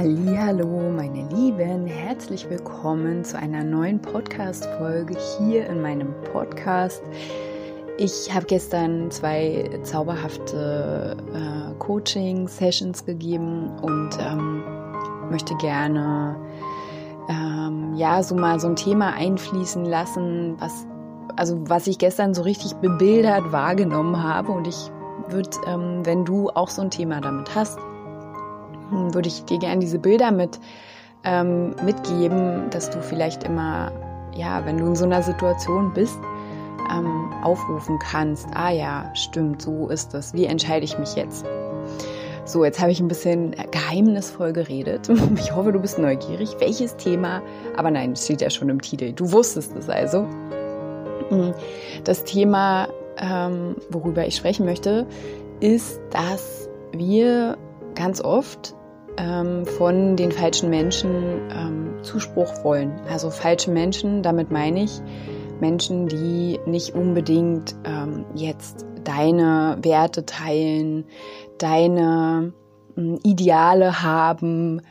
Hallo, meine Lieben, herzlich willkommen zu einer neuen Podcast Folge hier in meinem Podcast. Ich habe gestern zwei zauberhafte äh, Coaching Sessions gegeben und ähm, möchte gerne ähm, ja so mal so ein Thema einfließen lassen, was also was ich gestern so richtig bebildert wahrgenommen habe und ich würde, ähm, wenn du auch so ein Thema damit hast, würde ich dir gerne diese Bilder mit ähm, mitgeben, dass du vielleicht immer, ja, wenn du in so einer Situation bist, ähm, aufrufen kannst, ah ja, stimmt, so ist es. Wie entscheide ich mich jetzt? So, jetzt habe ich ein bisschen geheimnisvoll geredet. Ich hoffe, du bist neugierig. Welches Thema? Aber nein, das steht ja schon im Titel. Du wusstest es also. Hm, das Thema, ähm, worüber ich sprechen möchte, ist, dass wir ganz oft ähm, von den falschen Menschen ähm, Zuspruch wollen. Also falsche Menschen, damit meine ich Menschen, die nicht unbedingt ähm, jetzt deine Werte teilen, deine ähm, Ideale haben,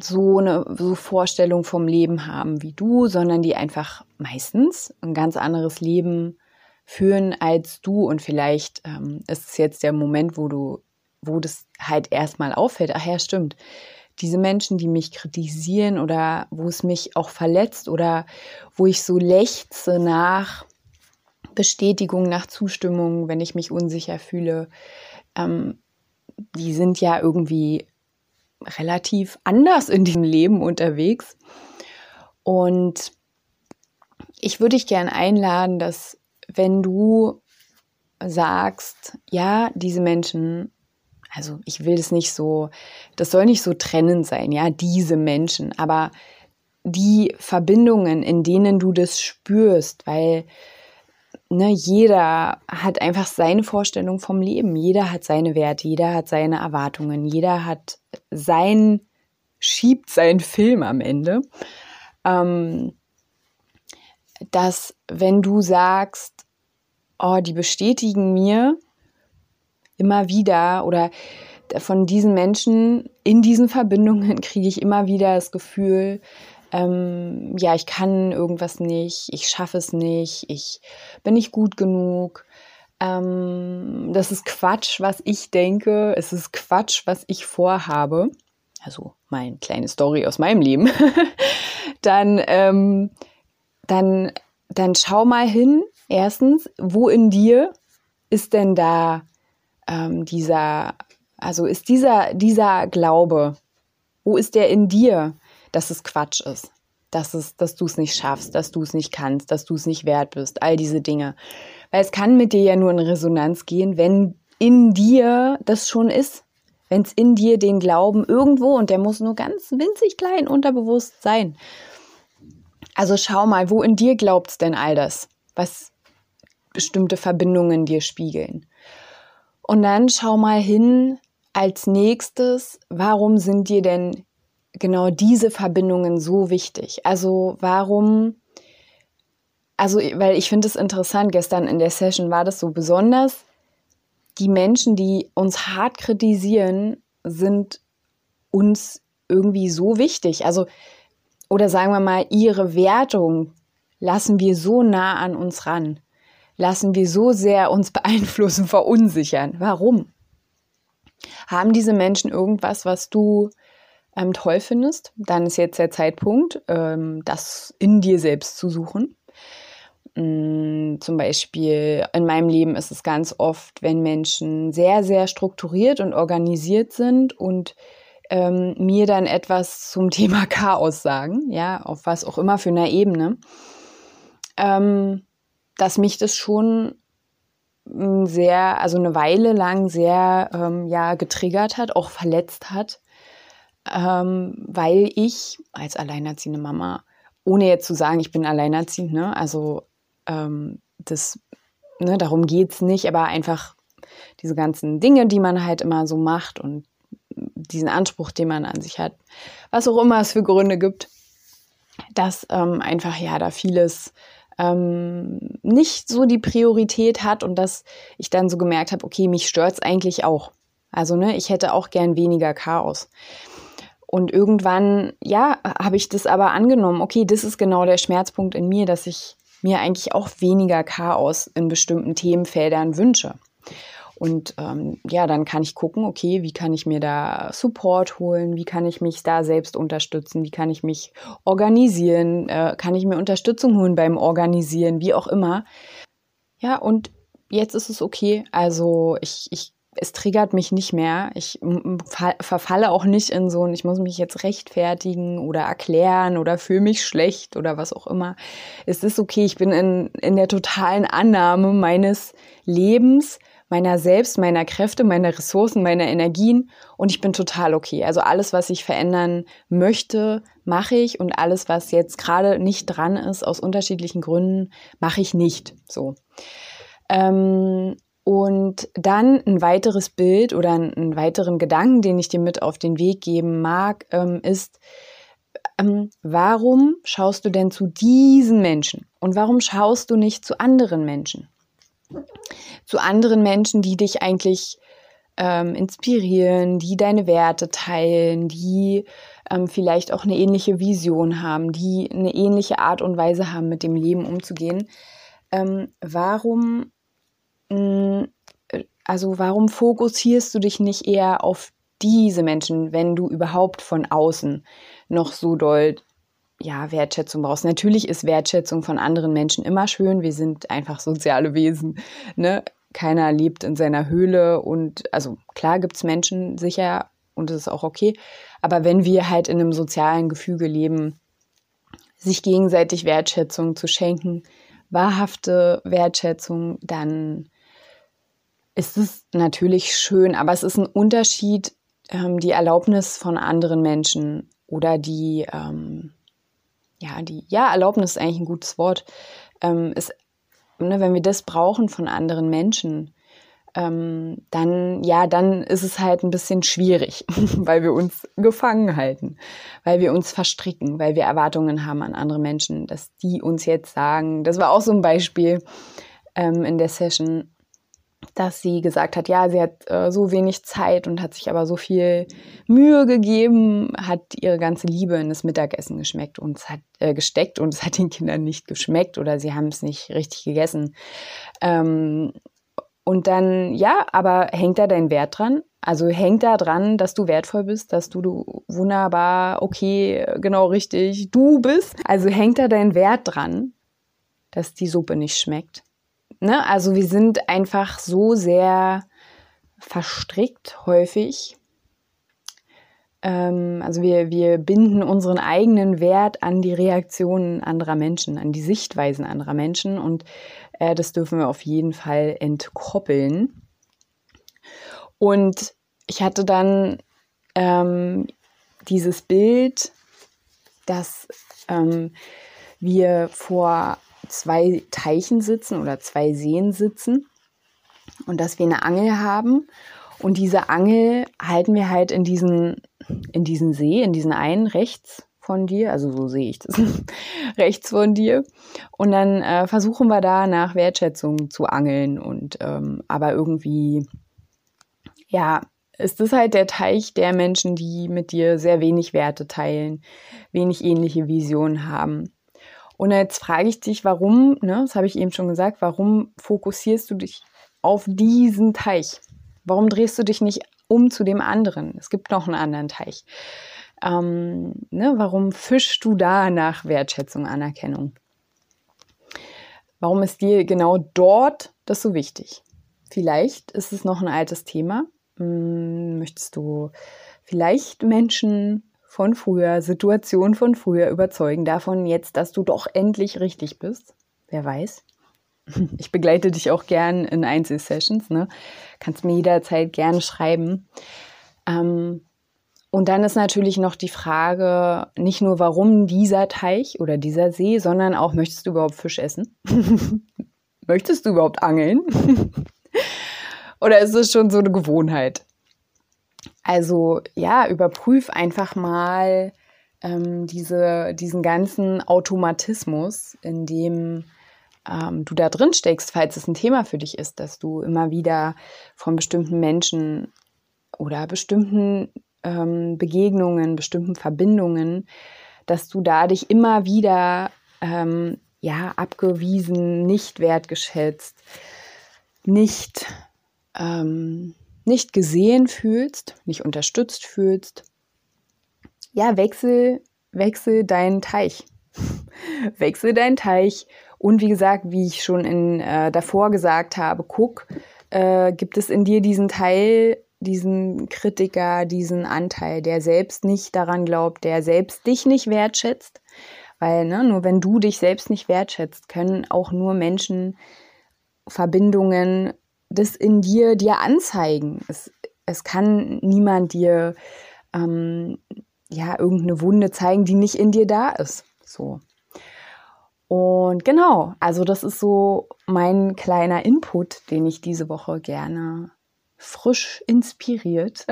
so eine so Vorstellung vom Leben haben wie du, sondern die einfach meistens ein ganz anderes Leben führen als du und vielleicht ähm, ist es jetzt der Moment, wo du wo das halt erstmal auffällt, ach ja, stimmt, diese Menschen, die mich kritisieren oder wo es mich auch verletzt oder wo ich so lechze nach Bestätigung, nach Zustimmung, wenn ich mich unsicher fühle, ähm, die sind ja irgendwie relativ anders in diesem Leben unterwegs. Und ich würde dich gerne einladen, dass wenn du sagst, ja, diese Menschen also ich will das nicht so, das soll nicht so trennend sein, ja, diese Menschen, aber die Verbindungen, in denen du das spürst, weil ne, jeder hat einfach seine Vorstellung vom Leben, jeder hat seine Werte, jeder hat seine Erwartungen, jeder hat sein, schiebt seinen Film am Ende. Ähm, dass wenn du sagst, oh, die bestätigen mir, immer wieder oder von diesen Menschen in diesen Verbindungen kriege ich immer wieder das Gefühl, ähm, ja, ich kann irgendwas nicht, ich schaffe es nicht, ich bin nicht gut genug. Ähm, das ist Quatsch, was ich denke. Es ist Quatsch, was ich vorhabe. Also meine kleine Story aus meinem Leben. dann, ähm, dann, dann schau mal hin. Erstens, wo in dir ist denn da ähm, dieser, also ist dieser, dieser Glaube, wo ist der in dir, dass es Quatsch ist? Dass, es, dass du es nicht schaffst, dass du es nicht kannst, dass du es nicht wert bist, all diese Dinge. Weil es kann mit dir ja nur in Resonanz gehen, wenn in dir das schon ist. Wenn es in dir den Glauben irgendwo, und der muss nur ganz winzig klein unterbewusst sein. Also schau mal, wo in dir glaubt es denn all das, was bestimmte Verbindungen dir spiegeln. Und dann schau mal hin als nächstes, warum sind dir denn genau diese Verbindungen so wichtig? Also warum, also weil ich finde es interessant, gestern in der Session war das so besonders, die Menschen, die uns hart kritisieren, sind uns irgendwie so wichtig. Also, oder sagen wir mal, ihre Wertung lassen wir so nah an uns ran lassen wir so sehr uns beeinflussen, verunsichern. Warum? Haben diese Menschen irgendwas, was du ähm, toll findest? Dann ist jetzt der Zeitpunkt, ähm, das in dir selbst zu suchen. Mm, zum Beispiel in meinem Leben ist es ganz oft, wenn Menschen sehr, sehr strukturiert und organisiert sind und ähm, mir dann etwas zum Thema Chaos sagen, ja, auf was auch immer für einer Ebene. Ähm, dass mich das schon hm, sehr, also eine Weile lang sehr ähm, ja getriggert hat, auch verletzt hat. ähm, weil ich als alleinerziehende Mama, ohne jetzt zu sagen, ich bin alleinerziehend, ne, also ähm, das, ne, darum geht es nicht, aber einfach diese ganzen Dinge, die man halt immer so macht und diesen Anspruch, den man an sich hat, was auch immer es für Gründe gibt, dass ähm, einfach ja da vieles ähm, nicht so die Priorität hat und dass ich dann so gemerkt habe, okay, mich stört es eigentlich auch. Also ne, ich hätte auch gern weniger Chaos. Und irgendwann, ja, habe ich das aber angenommen, okay, das ist genau der Schmerzpunkt in mir, dass ich mir eigentlich auch weniger Chaos in bestimmten Themenfeldern wünsche. Und ähm, ja, dann kann ich gucken, okay, wie kann ich mir da Support holen, wie kann ich mich da selbst unterstützen, wie kann ich mich organisieren, äh, kann ich mir Unterstützung holen beim Organisieren, wie auch immer. Ja, und jetzt ist es okay. Also ich, ich es triggert mich nicht mehr. Ich verfalle auch nicht in so ein, ich muss mich jetzt rechtfertigen oder erklären oder fühle mich schlecht oder was auch immer. Es ist okay, ich bin in, in der totalen Annahme meines Lebens meiner selbst, meiner Kräfte, meiner Ressourcen, meiner Energien und ich bin total okay. Also alles, was ich verändern möchte, mache ich und alles, was jetzt gerade nicht dran ist, aus unterschiedlichen Gründen, mache ich nicht. So. Ähm, und dann ein weiteres Bild oder einen weiteren Gedanken, den ich dir mit auf den Weg geben mag, ähm, ist, ähm, warum schaust du denn zu diesen Menschen und warum schaust du nicht zu anderen Menschen? Zu anderen Menschen, die dich eigentlich ähm, inspirieren, die deine Werte teilen, die ähm, vielleicht auch eine ähnliche Vision haben, die eine ähnliche Art und Weise haben, mit dem Leben umzugehen. Ähm, warum, mh, äh, also warum fokussierst du dich nicht eher auf diese Menschen, wenn du überhaupt von außen noch so doll ja, Wertschätzung brauchst. Natürlich ist Wertschätzung von anderen Menschen immer schön. Wir sind einfach soziale Wesen. Ne? Keiner lebt in seiner Höhle und also klar gibt es Menschen sicher und das ist auch okay. Aber wenn wir halt in einem sozialen Gefüge leben, sich gegenseitig Wertschätzung zu schenken, wahrhafte Wertschätzung, dann ist es natürlich schön, aber es ist ein Unterschied, ähm, die Erlaubnis von anderen Menschen oder die, ähm, ja, die, ja, Erlaubnis ist eigentlich ein gutes Wort, ähm, ist, ne, wenn wir das brauchen von anderen Menschen, ähm, dann, ja, dann ist es halt ein bisschen schwierig, weil wir uns gefangen halten, weil wir uns verstricken, weil wir Erwartungen haben an andere Menschen, dass die uns jetzt sagen, das war auch so ein Beispiel ähm, in der Session, dass sie gesagt hat, ja, sie hat äh, so wenig Zeit und hat sich aber so viel Mühe gegeben, hat ihre ganze Liebe in das Mittagessen geschmeckt und es hat äh, gesteckt und es hat den Kindern nicht geschmeckt oder sie haben es nicht richtig gegessen. Ähm, und dann, ja, aber hängt da dein Wert dran? Also hängt da dran, dass du wertvoll bist, dass du, du wunderbar, okay, genau richtig, du bist. Also hängt da dein Wert dran, dass die Suppe nicht schmeckt? Ne? Also wir sind einfach so sehr verstrickt häufig. Ähm, also wir, wir binden unseren eigenen Wert an die Reaktionen anderer Menschen, an die Sichtweisen anderer Menschen und äh, das dürfen wir auf jeden Fall entkoppeln. Und ich hatte dann ähm, dieses Bild, dass ähm, wir vor zwei Teichen sitzen oder zwei Seen sitzen und dass wir eine Angel haben. Und diese Angel halten wir halt in diesen, in diesen See, in diesen einen rechts von dir, also so sehe ich das, rechts von dir. Und dann äh, versuchen wir da nach Wertschätzung zu angeln und ähm, aber irgendwie, ja, ist das halt der Teich der Menschen, die mit dir sehr wenig Werte teilen, wenig ähnliche Visionen haben. Und jetzt frage ich dich, warum, ne, das habe ich eben schon gesagt, warum fokussierst du dich auf diesen Teich? Warum drehst du dich nicht um zu dem anderen? Es gibt noch einen anderen Teich. Ähm, ne, warum fischst du da nach Wertschätzung, Anerkennung? Warum ist dir genau dort das so wichtig? Vielleicht ist es noch ein altes Thema. Hm, möchtest du vielleicht Menschen von früher, Situationen von früher überzeugen davon jetzt, dass du doch endlich richtig bist. Wer weiß. Ich begleite dich auch gern in Einzelsessions. Ne? Kannst mir jederzeit gerne schreiben. Ähm, Und dann ist natürlich noch die Frage, nicht nur warum dieser Teich oder dieser See, sondern auch, möchtest du überhaupt Fisch essen? möchtest du überhaupt angeln? oder ist es schon so eine Gewohnheit? Also ja, überprüf einfach mal ähm, diese, diesen ganzen Automatismus, in dem ähm, du da drin steckst, falls es ein Thema für dich ist, dass du immer wieder von bestimmten Menschen oder bestimmten ähm, Begegnungen, bestimmten Verbindungen, dass du da dich immer wieder ähm, ja abgewiesen, nicht wertgeschätzt, nicht ähm, nicht gesehen fühlst, nicht unterstützt fühlst. Ja, wechsel wechsel deinen Teich, wechsel deinen Teich und wie gesagt, wie ich schon in, äh, davor gesagt habe, guck, äh, gibt es in dir diesen Teil diesen Kritiker, diesen Anteil, der selbst nicht daran glaubt, der selbst dich nicht wertschätzt. Weil ne, nur wenn du dich selbst nicht wertschätzt, können auch nur Menschen Verbindungen das in dir dir anzeigen. Es, es kann niemand dir ähm, ja irgendeine Wunde zeigen, die nicht in dir da ist. So. Und genau, also das ist so mein kleiner Input, den ich diese Woche gerne frisch inspiriert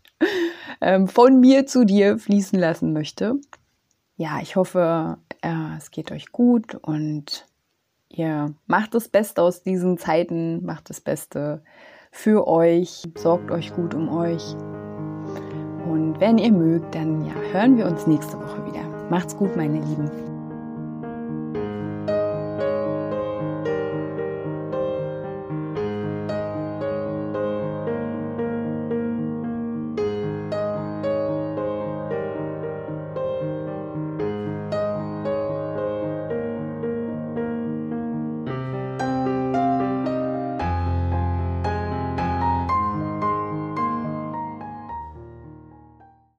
ähm, von mir zu dir fließen lassen möchte. Ja, ich hoffe, äh, es geht euch gut und ihr macht das Beste aus diesen Zeiten, macht das Beste für euch, sorgt euch gut um euch. Und wenn ihr mögt, dann ja, hören wir uns nächste Woche wieder. Macht's gut, meine Lieben.